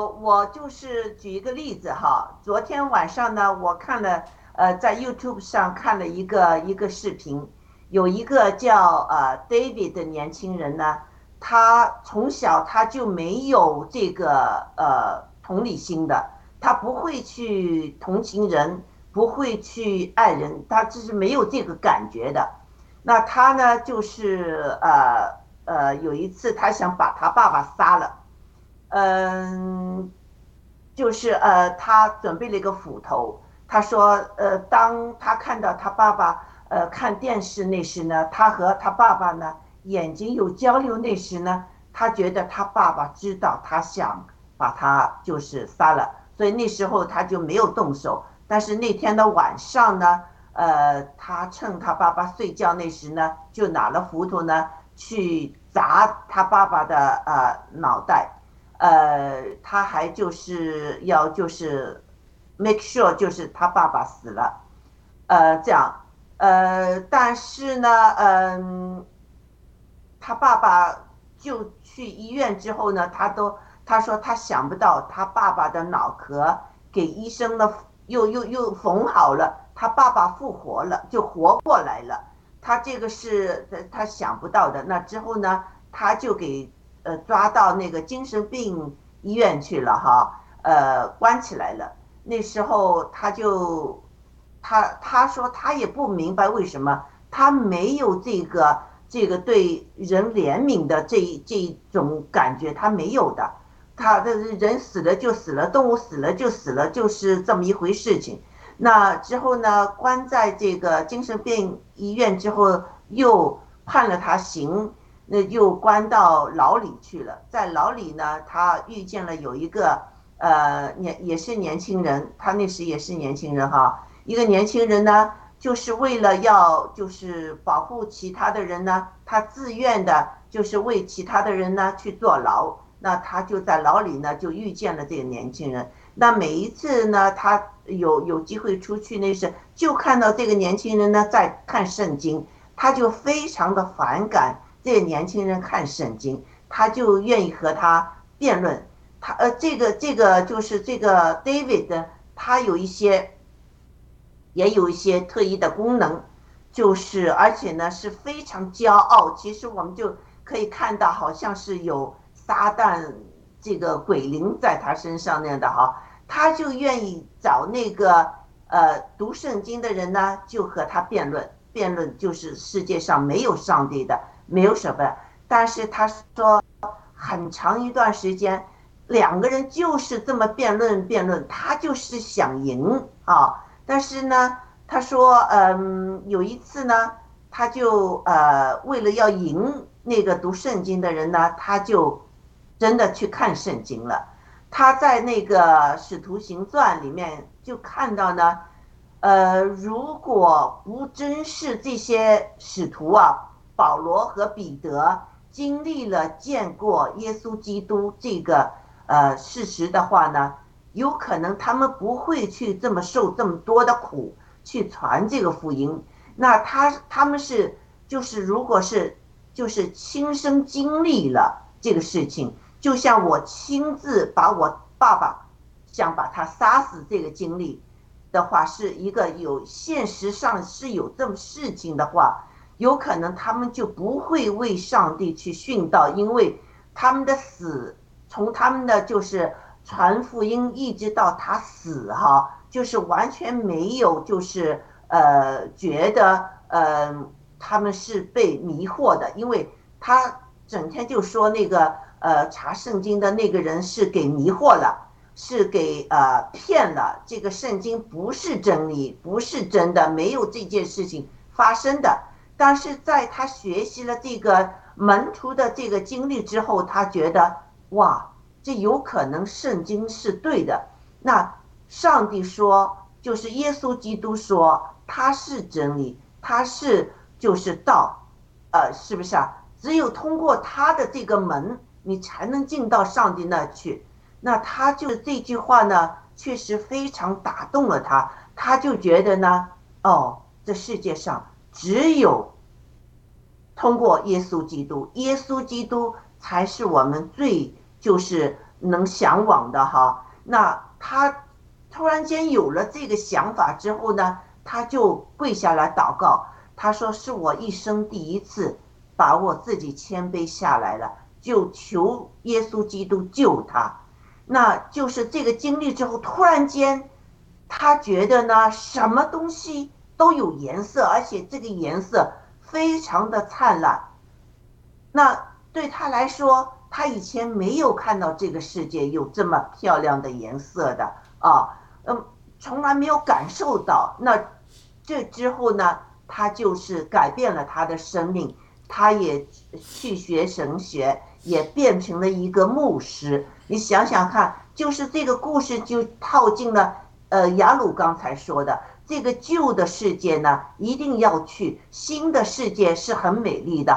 我就是举一个例子哈，昨天晚上呢，我看了呃，在 YouTube 上看了一个一个视频，有一个叫呃 David 的年轻人呢，他从小他就没有这个呃同理心的，他不会去同情人，不会去爱人，他就是没有这个感觉的。那他呢，就是呃呃，有一次他想把他爸爸杀了。嗯，就是呃，他准备了一个斧头。他说，呃，当他看到他爸爸呃看电视那时呢，他和他爸爸呢眼睛有交流那时呢，他觉得他爸爸知道他想把他就是杀了，所以那时候他就没有动手。但是那天的晚上呢，呃，他趁他爸爸睡觉那时呢，就拿了斧头呢去砸他爸爸的呃脑袋。呃，他还就是要就是 make sure 就是他爸爸死了，呃，这样，呃，但是呢，嗯，他爸爸就去医院之后呢，他都他说他想不到他爸爸的脑壳给医生呢又又又缝好了，他爸爸复活了，就活过来了，他这个是他想不到的。那之后呢，他就给。呃，抓到那个精神病医院去了哈，呃，关起来了。那时候他就，他他说他也不明白为什么他没有这个这个对人怜悯的这这种感觉，他没有的。他的人死了就死了，动物死了就死了，就是这么一回事情。那之后呢，关在这个精神病医院之后，又判了他刑。那又关到牢里去了，在牢里呢，他遇见了有一个呃年也是年轻人，他那时也是年轻人哈，一个年轻人呢，就是为了要就是保护其他的人呢，他自愿的，就是为其他的人呢去坐牢，那他就在牢里呢就遇见了这个年轻人，那每一次呢，他有有机会出去那时，就看到这个年轻人呢在看圣经，他就非常的反感。这个年轻人看圣经，他就愿意和他辩论。他呃，这个这个就是这个 David，他有一些，也有一些特异的功能，就是而且呢是非常骄傲。其实我们就可以看到，好像是有撒旦这个鬼灵在他身上那样的哈。他就愿意找那个呃读圣经的人呢，就和他辩论。辩论就是世界上没有上帝的。没有什么，但是他说很长一段时间，两个人就是这么辩论辩论，他就是想赢啊。但是呢，他说，嗯，有一次呢，他就呃为了要赢那个读圣经的人呢，他就真的去看圣经了。他在那个使徒行传里面就看到呢，呃，如果不真是这些使徒啊。保罗和彼得经历了见过耶稣基督这个呃事实的话呢，有可能他们不会去这么受这么多的苦去传这个福音。那他他们是就是如果是就是亲身经历了这个事情，就像我亲自把我爸爸想把他杀死这个经历的话，是一个有现实上是有这么事情的话。有可能他们就不会为上帝去殉道，因为他们的死，从他们的就是传福音一直到他死哈，就是完全没有就是呃觉得呃他们是被迷惑的，因为他整天就说那个呃查圣经的那个人是给迷惑了，是给呃骗了，这个圣经不是真理，不是真的，没有这件事情发生的。但是在他学习了这个门徒的这个经历之后，他觉得哇，这有可能圣经是对的。那上帝说，就是耶稣基督说他是真理，他是就是道，呃，是不是啊？只有通过他的这个门，你才能进到上帝那去。那他就这句话呢，确实非常打动了他。他就觉得呢，哦，这世界上只有。通过耶稣基督，耶稣基督才是我们最就是能向往的哈。那他突然间有了这个想法之后呢，他就跪下来祷告，他说：“是我一生第一次把我自己谦卑下来了，就求耶稣基督救他。”那就是这个经历之后，突然间，他觉得呢，什么东西都有颜色，而且这个颜色非常的灿烂。那对他来说，他以前没有看到这个世界有这么漂亮的颜色的啊，嗯，从来没有感受到。那这之后呢，他就是改变了他的生命，他也去学神学，也变成了一个牧师。你想想看，就是这个故事就套进了，呃，雅鲁刚才说的这个旧的世界呢，一定要去，新的世界是很美丽的。